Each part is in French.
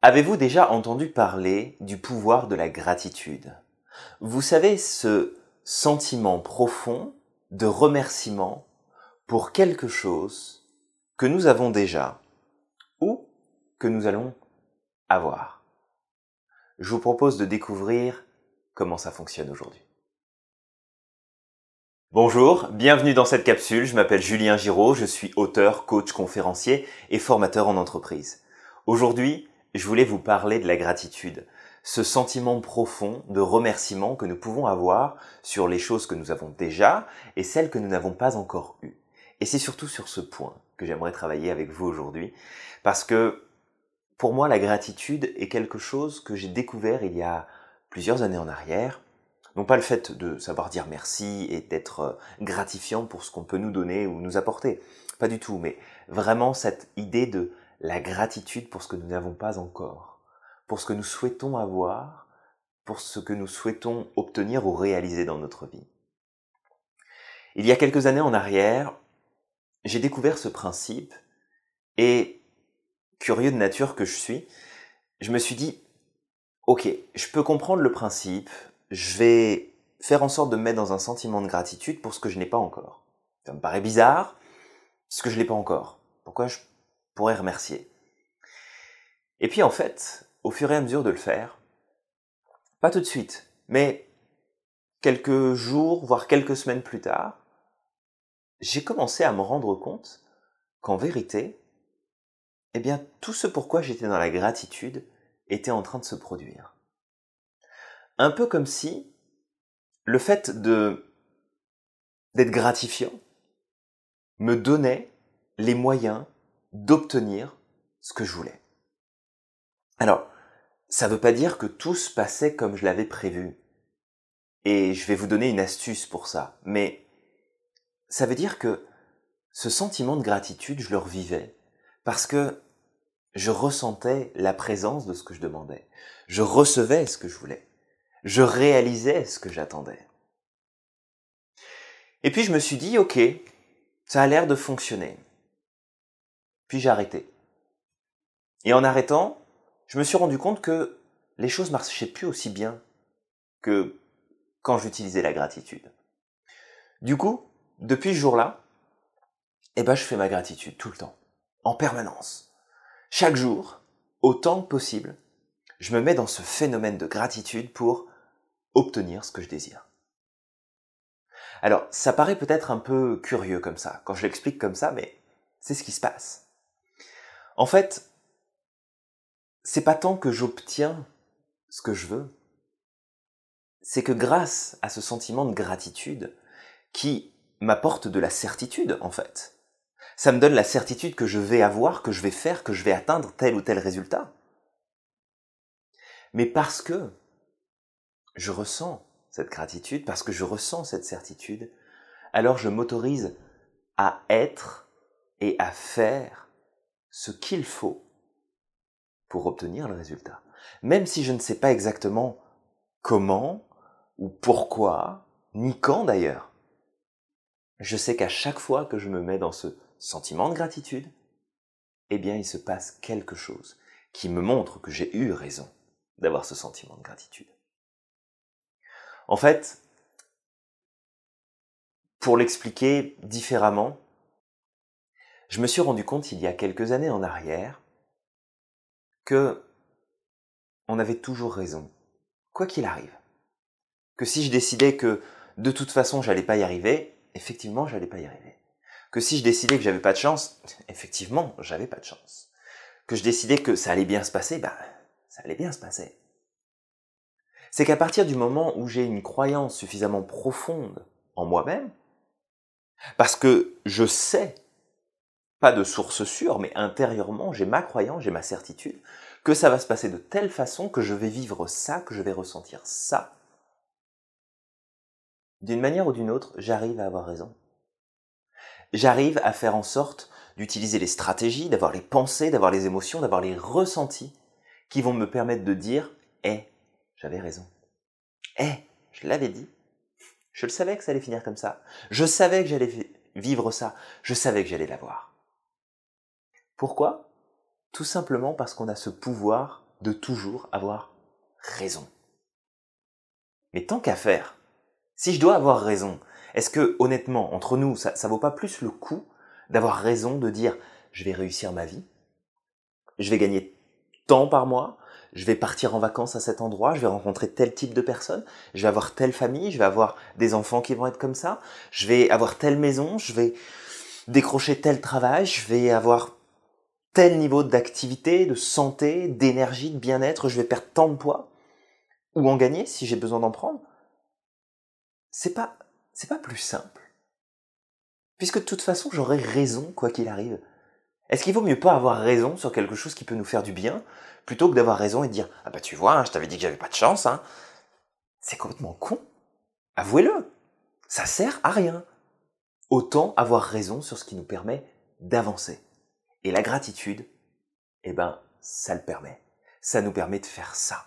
Avez-vous déjà entendu parler du pouvoir de la gratitude? Vous savez, ce sentiment profond de remerciement pour quelque chose que nous avons déjà ou que nous allons avoir? Je vous propose de découvrir comment ça fonctionne aujourd'hui. Bonjour, bienvenue dans cette capsule. Je m'appelle Julien Giraud, je suis auteur, coach, conférencier et formateur en entreprise. Aujourd'hui, je voulais vous parler de la gratitude, ce sentiment profond de remerciement que nous pouvons avoir sur les choses que nous avons déjà et celles que nous n'avons pas encore eues. Et c'est surtout sur ce point que j'aimerais travailler avec vous aujourd'hui, parce que pour moi, la gratitude est quelque chose que j'ai découvert il y a plusieurs années en arrière. Non pas le fait de savoir dire merci et d'être euh, gratifiant pour ce qu'on peut nous donner ou nous apporter, pas du tout, mais vraiment cette idée de la gratitude pour ce que nous n'avons pas encore, pour ce que nous souhaitons avoir, pour ce que nous souhaitons obtenir ou réaliser dans notre vie. Il y a quelques années en arrière, j'ai découvert ce principe et, curieux de nature que je suis, je me suis dit, ok, je peux comprendre le principe, je vais faire en sorte de me mettre dans un sentiment de gratitude pour ce que je n'ai pas encore. Ça me paraît bizarre, ce que je n'ai pas encore. Pourquoi je pourrais remercier. Et puis en fait, au fur et à mesure de le faire, pas tout de suite, mais quelques jours, voire quelques semaines plus tard, j'ai commencé à me rendre compte qu'en vérité, eh bien, tout ce pourquoi j'étais dans la gratitude était en train de se produire. Un peu comme si le fait de d'être gratifiant me donnait les moyens d'obtenir ce que je voulais. Alors, ça ne veut pas dire que tout se passait comme je l'avais prévu. Et je vais vous donner une astuce pour ça. Mais ça veut dire que ce sentiment de gratitude, je le revivais parce que je ressentais la présence de ce que je demandais. Je recevais ce que je voulais. Je réalisais ce que j'attendais. Et puis je me suis dit, ok, ça a l'air de fonctionner. Puis j'ai arrêté. Et en arrêtant, je me suis rendu compte que les choses marchaient plus aussi bien que quand j'utilisais la gratitude. Du coup, depuis ce jour-là, eh ben, je fais ma gratitude tout le temps, en permanence. Chaque jour, autant que possible, je me mets dans ce phénomène de gratitude pour obtenir ce que je désire. Alors, ça paraît peut-être un peu curieux comme ça, quand je l'explique comme ça, mais c'est ce qui se passe. En fait, c'est pas tant que j'obtiens ce que je veux, c'est que grâce à ce sentiment de gratitude qui m'apporte de la certitude en fait, ça me donne la certitude que je vais avoir, que je vais faire, que je vais atteindre tel ou tel résultat. Mais parce que je ressens cette gratitude, parce que je ressens cette certitude, alors je m'autorise à être et à faire ce qu'il faut pour obtenir le résultat. Même si je ne sais pas exactement comment ou pourquoi, ni quand d'ailleurs. Je sais qu'à chaque fois que je me mets dans ce sentiment de gratitude, eh bien il se passe quelque chose qui me montre que j'ai eu raison d'avoir ce sentiment de gratitude. En fait, pour l'expliquer différemment, je me suis rendu compte il y a quelques années en arrière que on avait toujours raison, quoi qu'il arrive. Que si je décidais que de toute façon j'allais pas y arriver, effectivement j'allais pas y arriver. Que si je décidais que j'avais pas de chance, effectivement j'avais pas de chance. Que je décidais que ça allait bien se passer, bah ça allait bien se passer. C'est qu'à partir du moment où j'ai une croyance suffisamment profonde en moi-même, parce que je sais pas de source sûre, mais intérieurement, j'ai ma croyance, j'ai ma certitude que ça va se passer de telle façon que je vais vivre ça, que je vais ressentir ça. D'une manière ou d'une autre, j'arrive à avoir raison. J'arrive à faire en sorte d'utiliser les stratégies, d'avoir les pensées, d'avoir les émotions, d'avoir les ressentis qui vont me permettre de dire Eh, j'avais raison. Eh, je l'avais dit. Je le savais que ça allait finir comme ça. Je savais que j'allais vivre ça. Je savais que j'allais l'avoir. Pourquoi? Tout simplement parce qu'on a ce pouvoir de toujours avoir raison. Mais tant qu'à faire, si je dois avoir raison, est-ce que honnêtement, entre nous, ça, ça vaut pas plus le coup d'avoir raison de dire je vais réussir ma vie, je vais gagner tant par mois, je vais partir en vacances à cet endroit, je vais rencontrer tel type de personnes, je vais avoir telle famille, je vais avoir des enfants qui vont être comme ça, je vais avoir telle maison, je vais décrocher tel travail, je vais avoir tel niveau d'activité, de santé, d'énergie, de bien-être, je vais perdre tant de poids ou en gagner si j'ai besoin d'en prendre. C'est pas c'est pas plus simple. Puisque de toute façon, j'aurai raison quoi qu'il arrive. Est-ce qu'il vaut mieux pas avoir raison sur quelque chose qui peut nous faire du bien, plutôt que d'avoir raison et de dire Ah bah tu vois, hein, je t'avais dit que j'avais pas de chance, hein. C'est complètement con. Avouez-le. Ça sert à rien. Autant avoir raison sur ce qui nous permet d'avancer. Et la gratitude, eh ben, ça le permet. Ça nous permet de faire ça.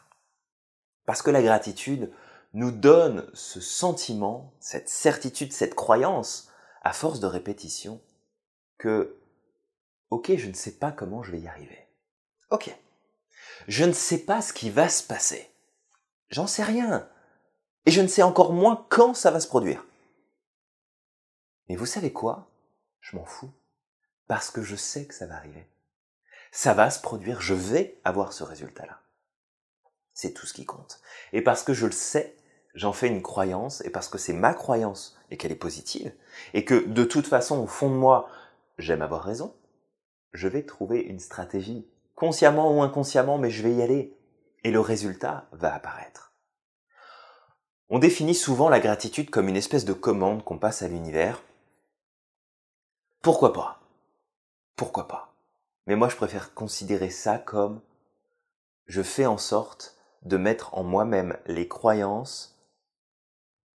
Parce que la gratitude nous donne ce sentiment, cette certitude, cette croyance, à force de répétition, que Ok, je ne sais pas comment je vais y arriver. Ok. Je ne sais pas ce qui va se passer. J'en sais rien. Et je ne sais encore moins quand ça va se produire. Mais vous savez quoi? Je m'en fous. Parce que je sais que ça va arriver. Ça va se produire, je vais avoir ce résultat-là. C'est tout ce qui compte. Et parce que je le sais, j'en fais une croyance, et parce que c'est ma croyance, et qu'elle est positive, et que de toute façon, au fond de moi, j'aime avoir raison, je vais trouver une stratégie, consciemment ou inconsciemment, mais je vais y aller. Et le résultat va apparaître. On définit souvent la gratitude comme une espèce de commande qu'on passe à l'univers. Pourquoi pas? Pourquoi pas Mais moi je préfère considérer ça comme je fais en sorte de mettre en moi-même les croyances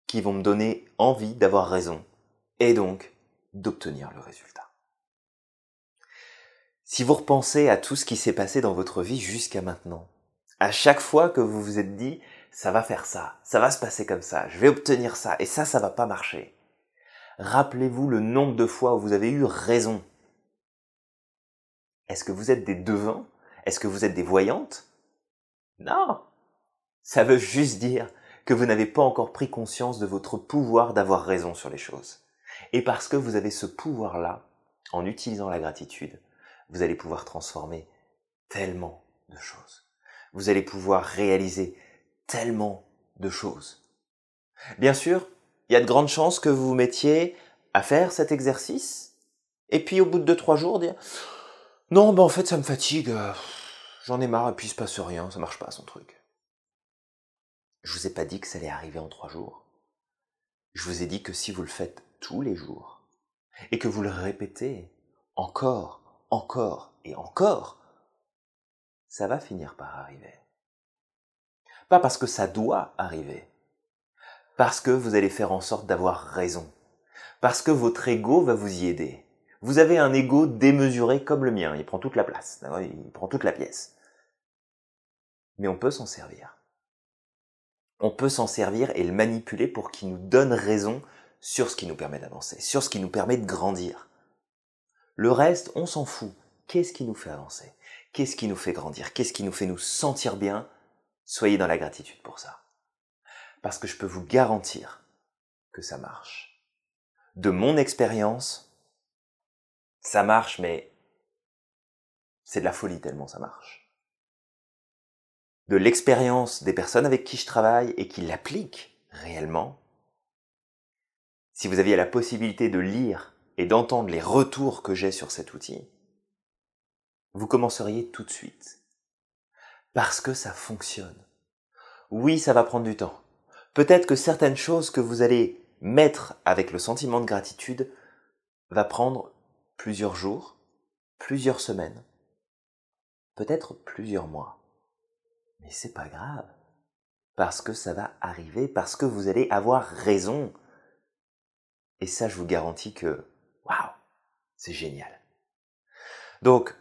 qui vont me donner envie d'avoir raison et donc d'obtenir le résultat. Si vous repensez à tout ce qui s'est passé dans votre vie jusqu'à maintenant, à chaque fois que vous vous êtes dit, ça va faire ça, ça va se passer comme ça, je vais obtenir ça, et ça, ça va pas marcher. Rappelez-vous le nombre de fois où vous avez eu raison. Est-ce que vous êtes des devins? Est-ce que vous êtes des voyantes? Non Ça veut juste dire que vous n'avez pas encore pris conscience de votre pouvoir d'avoir raison sur les choses. Et parce que vous avez ce pouvoir-là, en utilisant la gratitude, vous allez pouvoir transformer tellement de choses. Vous allez pouvoir réaliser tellement de choses. Bien sûr, il y a de grandes chances que vous vous mettiez à faire cet exercice, et puis au bout de deux, trois jours, dire Non, ben en fait, ça me fatigue, euh, j'en ai marre, et puis il se passe rien, ça marche pas son truc. Je vous ai pas dit que ça allait arriver en trois jours. Je vous ai dit que si vous le faites tous les jours, et que vous le répétez encore encore et encore, ça va finir par arriver. Pas parce que ça doit arriver, parce que vous allez faire en sorte d'avoir raison, parce que votre ego va vous y aider. Vous avez un ego démesuré comme le mien, il prend toute la place, il prend toute la pièce. Mais on peut s'en servir. On peut s'en servir et le manipuler pour qu'il nous donne raison sur ce qui nous permet d'avancer, sur ce qui nous permet de grandir. Le reste, on s'en fout. Qu'est-ce qui nous fait avancer? Qu'est-ce qui nous fait grandir? Qu'est-ce qui nous fait nous sentir bien? Soyez dans la gratitude pour ça. Parce que je peux vous garantir que ça marche. De mon expérience, ça marche, mais c'est de la folie tellement ça marche. De l'expérience des personnes avec qui je travaille et qui l'appliquent réellement, si vous aviez la possibilité de lire et d'entendre les retours que j'ai sur cet outil, vous commenceriez tout de suite. Parce que ça fonctionne. Oui, ça va prendre du temps. Peut-être que certaines choses que vous allez mettre avec le sentiment de gratitude va prendre plusieurs jours, plusieurs semaines, peut-être plusieurs mois. Mais c'est pas grave. Parce que ça va arriver, parce que vous allez avoir raison. Et ça, je vous garantis que Waouh, c'est génial. Donc,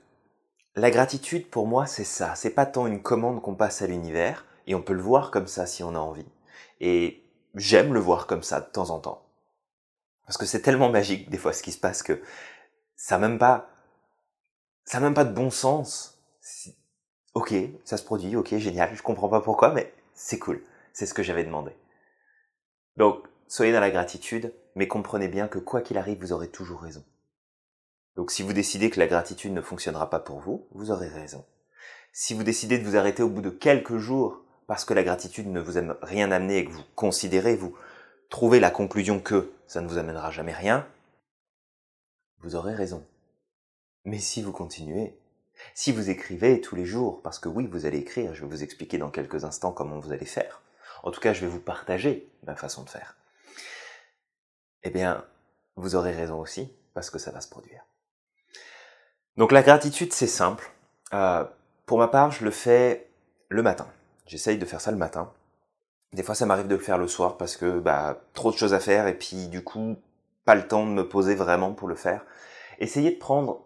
la gratitude pour moi, c'est ça. C'est pas tant une commande qu'on passe à l'univers, et on peut le voir comme ça si on a envie. Et j'aime le voir comme ça de temps en temps. Parce que c'est tellement magique des fois ce qui se passe que ça même pas, ça même pas de bon sens. Ok, ça se produit, ok, génial, je comprends pas pourquoi, mais c'est cool. C'est ce que j'avais demandé. Donc, soyez dans la gratitude, mais comprenez bien que quoi qu'il arrive, vous aurez toujours raison. Donc si vous décidez que la gratitude ne fonctionnera pas pour vous, vous aurez raison. Si vous décidez de vous arrêter au bout de quelques jours parce que la gratitude ne vous a rien amené et que vous considérez, vous trouvez la conclusion que ça ne vous amènera jamais rien, vous aurez raison. Mais si vous continuez, si vous écrivez tous les jours, parce que oui, vous allez écrire, je vais vous expliquer dans quelques instants comment vous allez faire. En tout cas, je vais vous partager ma façon de faire. Eh bien, vous aurez raison aussi, parce que ça va se produire. Donc la gratitude, c'est simple. Euh, pour ma part, je le fais le matin. J'essaye de faire ça le matin. Des fois, ça m'arrive de le faire le soir parce que bah, trop de choses à faire et puis du coup, pas le temps de me poser vraiment pour le faire. Essayez de prendre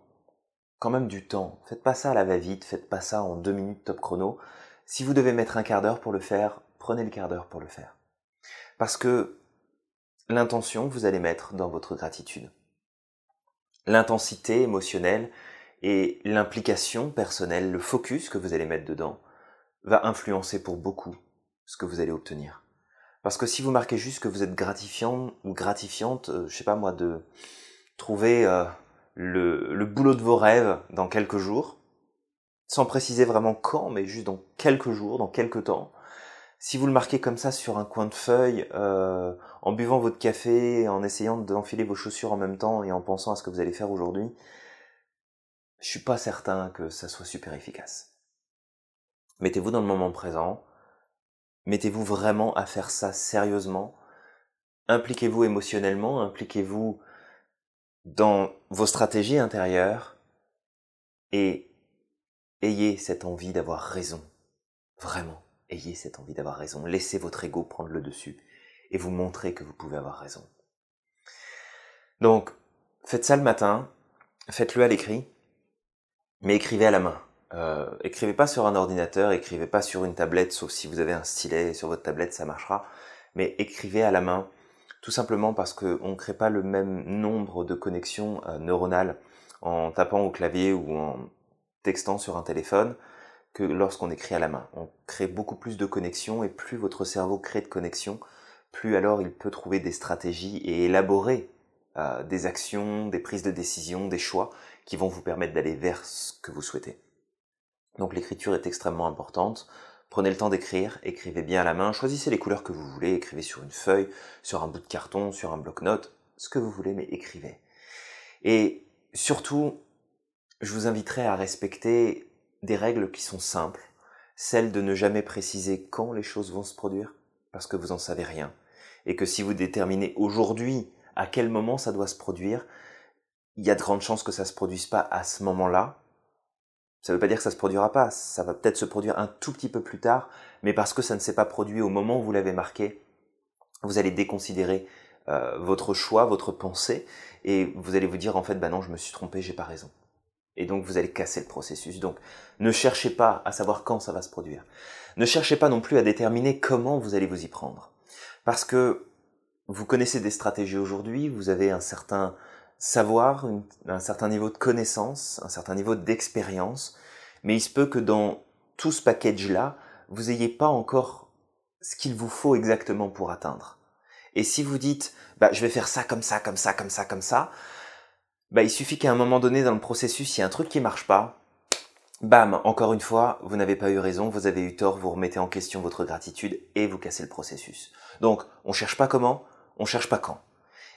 quand même du temps. Faites pas ça à la va-vite, faites pas ça en deux minutes top chrono. Si vous devez mettre un quart d'heure pour le faire, prenez le quart d'heure pour le faire. Parce que l'intention que vous allez mettre dans votre gratitude, l'intensité émotionnelle, et l'implication personnelle, le focus que vous allez mettre dedans, va influencer pour beaucoup ce que vous allez obtenir. Parce que si vous marquez juste que vous êtes gratifiant ou gratifiante, euh, je sais pas moi, de trouver euh, le, boulot de vos rêves dans quelques jours, sans préciser vraiment quand, mais juste dans quelques jours, dans quelques temps, si vous le marquez comme ça sur un coin de feuille, euh, en buvant votre café, en essayant d'enfiler vos chaussures en même temps et en pensant à ce que vous allez faire aujourd'hui, je suis pas certain que ça soit super efficace. Mettez-vous dans le moment présent, mettez-vous vraiment à faire ça sérieusement, impliquez-vous émotionnellement, impliquez-vous dans vos stratégies intérieures et ayez cette envie d'avoir raison. Vraiment, ayez cette envie d'avoir raison. Laissez votre ego prendre le dessus et vous montrer que vous pouvez avoir raison. Donc, faites ça le matin, faites-le à l'écrit, mais écrivez à la main. Euh, écrivez pas sur un ordinateur, écrivez pas sur une tablette, sauf si vous avez un stylet sur votre tablette, ça marchera. Mais écrivez à la main, tout simplement parce qu'on ne crée pas le même nombre de connexions euh, neuronales en tapant au clavier ou en textant sur un téléphone que lorsqu'on écrit à la main. On crée beaucoup plus de connexions et plus votre cerveau crée de connexions, plus alors il peut trouver des stratégies et élaborer euh, des actions, des prises de décision, des choix qui vont vous permettre d'aller vers ce que vous souhaitez. Donc l'écriture est extrêmement importante. Prenez le temps d'écrire, écrivez bien à la main, choisissez les couleurs que vous voulez, écrivez sur une feuille, sur un bout de carton, sur un bloc-notes, ce que vous voulez, mais écrivez. Et surtout, je vous inviterai à respecter des règles qui sont simples, celle de ne jamais préciser quand les choses vont se produire, parce que vous n'en savez rien, et que si vous déterminez aujourd'hui à quel moment ça doit se produire, il y a de grandes chances que ça se produise pas à ce moment-là. Ça ne veut pas dire que ça se produira pas, ça va peut-être se produire un tout petit peu plus tard, mais parce que ça ne s'est pas produit au moment où vous l'avez marqué, vous allez déconsidérer euh, votre choix, votre pensée, et vous allez vous dire en fait, bah non, je me suis trompé, j'ai pas raison. Et donc vous allez casser le processus. Donc ne cherchez pas à savoir quand ça va se produire. Ne cherchez pas non plus à déterminer comment vous allez vous y prendre. Parce que vous connaissez des stratégies aujourd'hui, vous avez un certain savoir, un certain niveau de connaissance, un certain niveau d'expérience, mais il se peut que dans tout ce package-là, vous n'ayez pas encore ce qu'il vous faut exactement pour atteindre. Et si vous dites, bah, je vais faire ça comme ça, comme ça, comme ça, comme ça, bah, il suffit qu'à un moment donné dans le processus, il y a un truc qui marche pas, bam, encore une fois, vous n'avez pas eu raison, vous avez eu tort, vous remettez en question votre gratitude et vous cassez le processus. Donc, on cherche pas comment, on cherche pas quand.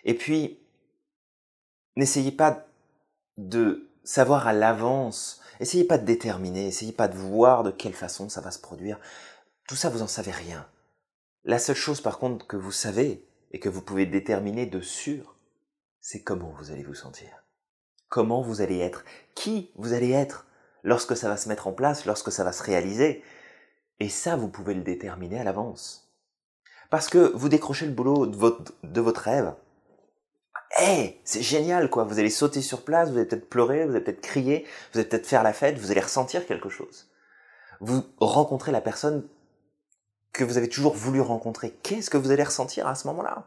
Et puis, n'essayez pas de savoir à l'avance, essayez pas de déterminer, essayez pas de voir de quelle façon ça va se produire. Tout ça, vous en savez rien. La seule chose par contre que vous savez et que vous pouvez déterminer de sûr, c'est comment vous allez vous sentir. Comment vous allez être, qui vous allez être lorsque ça va se mettre en place, lorsque ça va se réaliser. Et ça, vous pouvez le déterminer à l'avance. Parce que vous décrochez le boulot de votre, de votre rêve, hey, c'est génial quoi, vous allez sauter sur place, vous allez peut-être pleurer, vous allez peut-être crier, vous allez peut-être faire la fête, vous allez ressentir quelque chose. Vous rencontrez la personne que vous avez toujours voulu rencontrer. Qu'est-ce que vous allez ressentir à ce moment-là?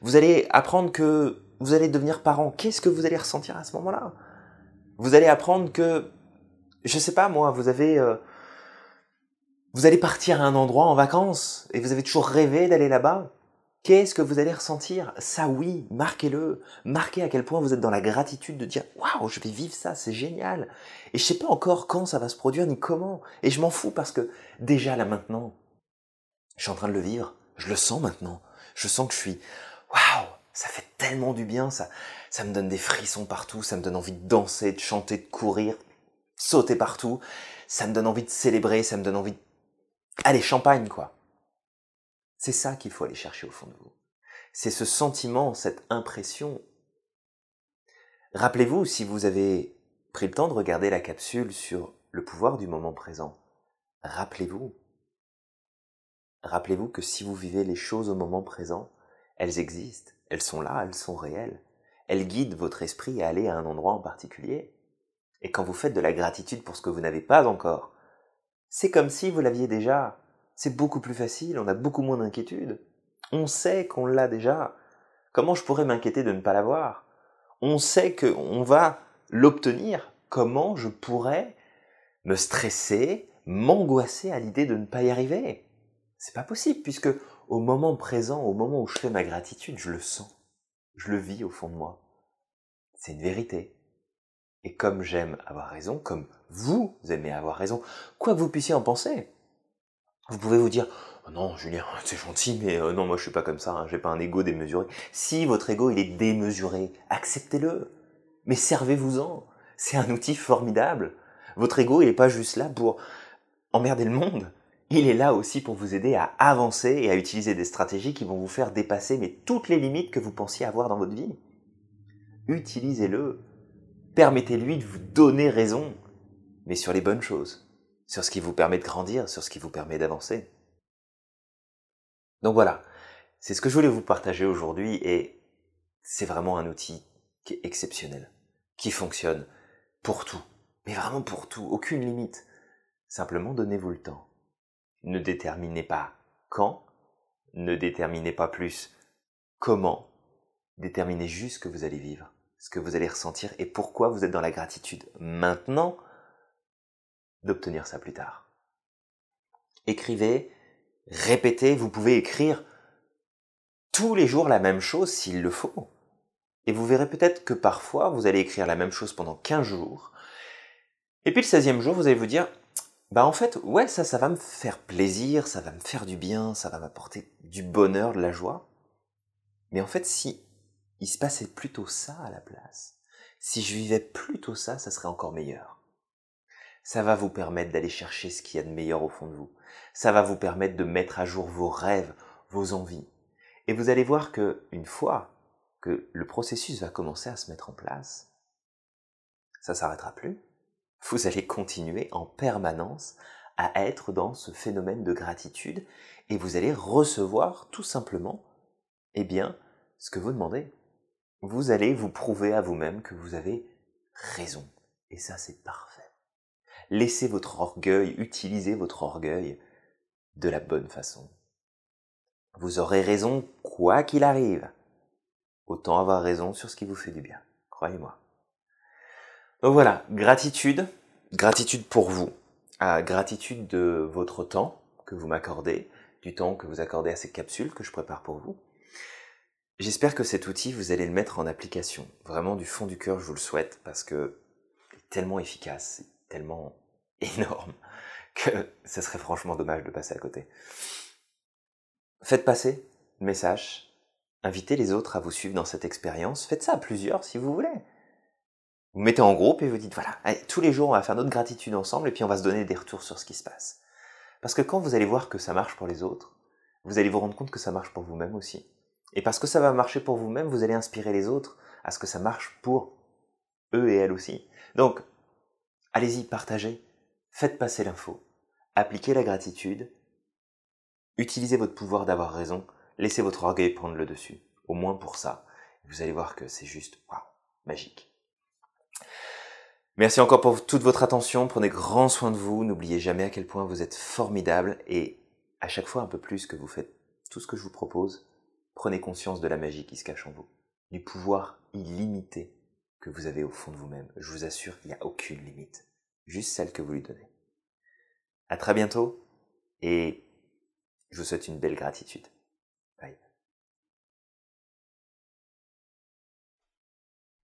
Vous allez apprendre que vous allez devenir parent. Qu'est-ce que vous allez ressentir à ce moment-là? Vous allez apprendre que je sais pas moi, vous avez... Euh, vous allez partir à un endroit en vacances et vous avez toujours rêvé d'aller là-bas. Qu'est-ce que vous allez ressentir? Ça oui, marquez-le. Marquez à quel point vous êtes dans la gratitude de dire waouh, je vais vivre ça, c'est génial. Et je sais pas encore quand ça va se produire ni comment. Et je m'en fous parce que déjà là maintenant, je suis en train de le vivre. Je le sens maintenant. Je sens que je suis waouh, ça fait tellement du bien, ça, ça me donne des frissons partout, ça me donne envie de danser, de chanter, de courir, sauter partout. Ça me donne envie de célébrer, ça me donne envie de Allez, champagne, quoi. C'est ça qu'il faut aller chercher au fond de vous. C'est ce sentiment, cette impression. Rappelez-vous, si vous avez pris le temps de regarder la capsule sur le pouvoir du moment présent, rappelez-vous. Rappelez-vous que si vous vivez les choses au moment présent, elles existent, elles sont là, elles sont réelles. Elles guident votre esprit à aller à un endroit en particulier. Et quand vous faites de la gratitude pour ce que vous n'avez pas encore, c'est comme si vous l'aviez déjà. C'est beaucoup plus facile, on a beaucoup moins d'inquiétude. On sait qu'on l'a déjà. Comment je pourrais m'inquiéter de ne pas l'avoir? On sait qu'on va l'obtenir. Comment je pourrais me stresser, m'angoisser à l'idée de ne pas y arriver? C'est pas possible puisque au moment présent, au moment où je fais ma gratitude, je le sens. Je le vis au fond de moi. C'est une vérité. Et comme j'aime avoir raison, comme vous aimez avoir raison, quoi que vous puissiez en penser, vous pouvez vous dire non Julien c'est gentil mais euh, non moi je suis pas comme ça, hein, j'ai pas un ego démesuré. Si votre ego il est démesuré, acceptez-le, mais servez-vous-en. C'est un outil formidable. Votre ego il n'est pas juste là pour emmerder le monde. Il est là aussi pour vous aider à avancer et à utiliser des stratégies qui vont vous faire dépasser toutes les limites que vous pensiez avoir dans votre vie. Utilisez-le permettez-lui de vous donner raison, mais sur les bonnes choses, sur ce qui vous permet de grandir, sur ce qui vous permet d'avancer. Donc voilà, c'est ce que je voulais vous partager aujourd'hui et c'est vraiment un outil qui est exceptionnel, qui fonctionne pour tout, mais vraiment pour tout, aucune limite. Simplement donnez-vous le temps. Ne déterminez pas quand, ne déterminez pas plus comment, déterminez juste ce que vous allez vivre ce que vous allez ressentir et pourquoi vous êtes dans la gratitude maintenant d'obtenir ça plus tard. Écrivez, répétez, vous pouvez écrire tous les jours la même chose s'il le faut. Et vous verrez peut-être que parfois vous allez écrire la même chose pendant 15 jours. Et puis le 16e jour, vous allez vous dire, bah en fait, ouais, ça, ça va me faire plaisir, ça va me faire du bien, ça va m'apporter du bonheur, de la joie. Mais en fait, si il se passait plutôt ça à la place. Si je vivais plutôt ça, ça serait encore meilleur. Ça va vous permettre d'aller chercher ce qu'il y a de meilleur au fond de vous. Ça va vous permettre de mettre à jour vos rêves, vos envies. Et vous allez voir que une fois que le processus va commencer à se mettre en place, ça s'arrêtera plus. Vous allez continuer en permanence à être dans ce phénomène de gratitude et vous allez recevoir tout simplement, eh bien, ce que vous demandez vous allez vous prouver à vous-même que vous avez raison. Et ça, c'est parfait. Laissez votre orgueil, utilisez votre orgueil de la bonne façon. Vous aurez raison quoi qu'il arrive. Autant avoir raison sur ce qui vous fait du bien. Croyez-moi. Donc voilà, gratitude, gratitude pour vous, gratitude de votre temps que vous m'accordez, du temps que vous accordez à ces capsules que je prépare pour vous. J'espère que cet outil, vous allez le mettre en application. Vraiment du fond du cœur, je vous le souhaite, parce que est tellement efficace, tellement énorme, que ce serait franchement dommage de passer à côté. Faites passer le message, invitez les autres à vous suivre dans cette expérience, faites ça à plusieurs si vous voulez. Vous mettez en groupe et vous dites, voilà, tous les jours on va faire notre gratitude ensemble et puis on va se donner des retours sur ce qui se passe. Parce que quand vous allez voir que ça marche pour les autres, vous allez vous rendre compte que ça marche pour vous-même aussi. Et parce que ça va marcher pour vous-même, vous allez inspirer les autres à ce que ça marche pour eux et elles aussi. Donc, allez-y, partagez, faites passer l'info, appliquez la gratitude, utilisez votre pouvoir d'avoir raison, laissez votre orgueil prendre le dessus, au moins pour ça. Vous allez voir que c'est juste, magique. Merci encore pour toute votre attention, prenez grand soin de vous, n'oubliez jamais à quel point vous êtes formidable. Et à chaque fois un peu plus que vous faites tout ce que je vous propose, Prenez conscience de la magie qui se cache en vous, du pouvoir illimité que vous avez au fond de vous-même. Je vous assure, il n'y a aucune limite. juste celle que vous lui donnez. À très bientôt et je vous souhaite une belle gratitude.